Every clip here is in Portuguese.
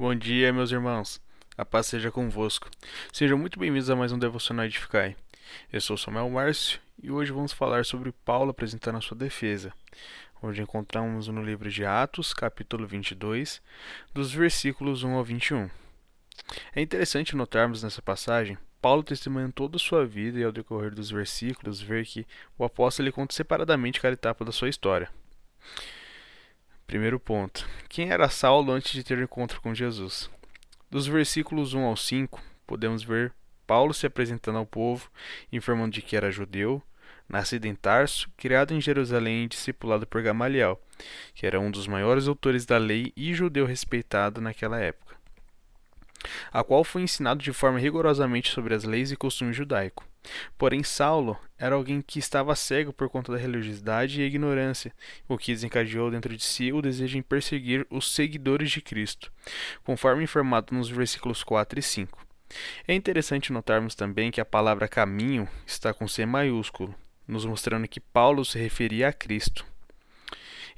Bom dia, meus irmãos. A paz seja convosco. Sejam muito bem-vindos a mais um Devocional Edificai. Eu sou Samuel Márcio e hoje vamos falar sobre Paulo apresentando a sua defesa, onde encontramos no livro de Atos, capítulo 22, dos versículos 1 ao 21. É interessante notarmos nessa passagem Paulo testemunhando toda a sua vida e ao decorrer dos versículos ver que o apóstolo conta separadamente cada etapa da sua história. Primeiro ponto. Quem era Saulo antes de ter o encontro com Jesus? Dos versículos 1 ao 5, podemos ver Paulo se apresentando ao povo, informando de que era judeu, nascido em Tarso, criado em Jerusalém e discipulado por Gamaliel, que era um dos maiores autores da lei e judeu respeitado naquela época, a qual foi ensinado de forma rigorosamente sobre as leis e costumes judaicos. Porém, Saulo era alguém que estava cego por conta da religiosidade e ignorância, o que desencadeou dentro de si o desejo em perseguir os seguidores de Cristo, conforme informado nos versículos 4 e 5. É interessante notarmos também que a palavra caminho está com C maiúsculo, nos mostrando que Paulo se referia a Cristo.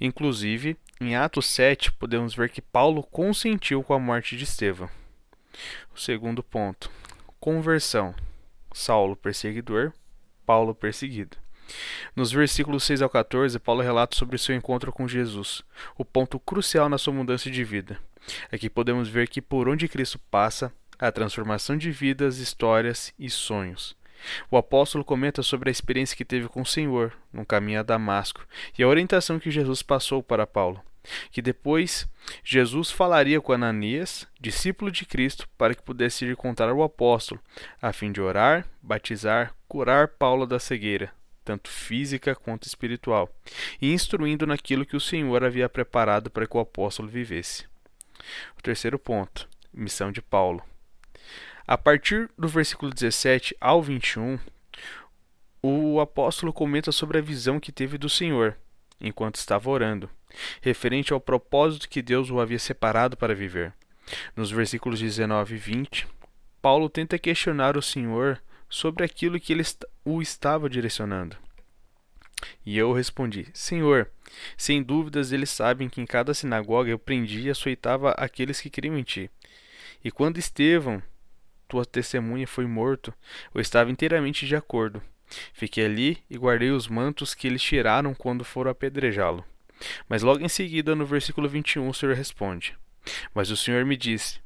Inclusive, em Atos 7, podemos ver que Paulo consentiu com a morte de Estevão. O segundo ponto: conversão. Saulo perseguidor, Paulo perseguido. Nos versículos 6 ao 14, Paulo relata sobre seu encontro com Jesus, o ponto crucial na sua mudança de vida. Aqui podemos ver que por onde Cristo passa, há transformação de vidas, histórias e sonhos. O apóstolo comenta sobre a experiência que teve com o Senhor no caminho a Damasco e a orientação que Jesus passou para Paulo que depois Jesus falaria com Ananias, discípulo de Cristo, para que pudesse ir encontrar o apóstolo, a fim de orar, batizar, curar Paulo da cegueira, tanto física quanto espiritual, e instruindo naquilo que o Senhor havia preparado para que o apóstolo vivesse. O terceiro ponto, missão de Paulo. A partir do versículo 17 ao 21, o apóstolo comenta sobre a visão que teve do Senhor enquanto estava orando referente ao propósito que Deus o havia separado para viver. Nos versículos 19 e 20, Paulo tenta questionar o Senhor sobre aquilo que ele o estava direcionando. E eu respondi: Senhor, sem dúvidas eles sabem que em cada sinagoga eu prendia e açoitava aqueles que criam em ti. E quando Estevão, tua testemunha, foi morto, eu estava inteiramente de acordo. Fiquei ali e guardei os mantos que eles tiraram quando foram apedrejá-lo. Mas logo em seguida, no versículo 21, o Senhor responde: Mas o Senhor me disse: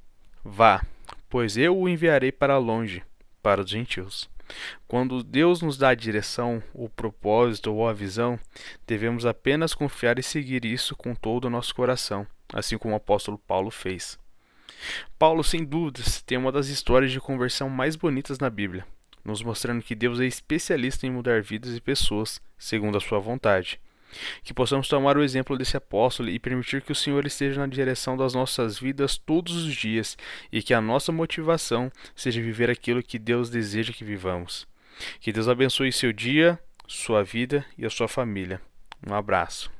Vá, pois eu o enviarei para longe, para os gentios. Quando Deus nos dá a direção, o propósito ou a visão, devemos apenas confiar e seguir isso com todo o nosso coração, assim como o apóstolo Paulo fez. Paulo, sem dúvidas, tem uma das histórias de conversão mais bonitas na Bíblia, nos mostrando que Deus é especialista em mudar vidas e pessoas segundo a sua vontade. Que possamos tomar o exemplo desse apóstolo e permitir que o Senhor esteja na direção das nossas vidas todos os dias e que a nossa motivação seja viver aquilo que Deus deseja que vivamos. Que Deus abençoe seu dia, sua vida e a sua família. Um abraço.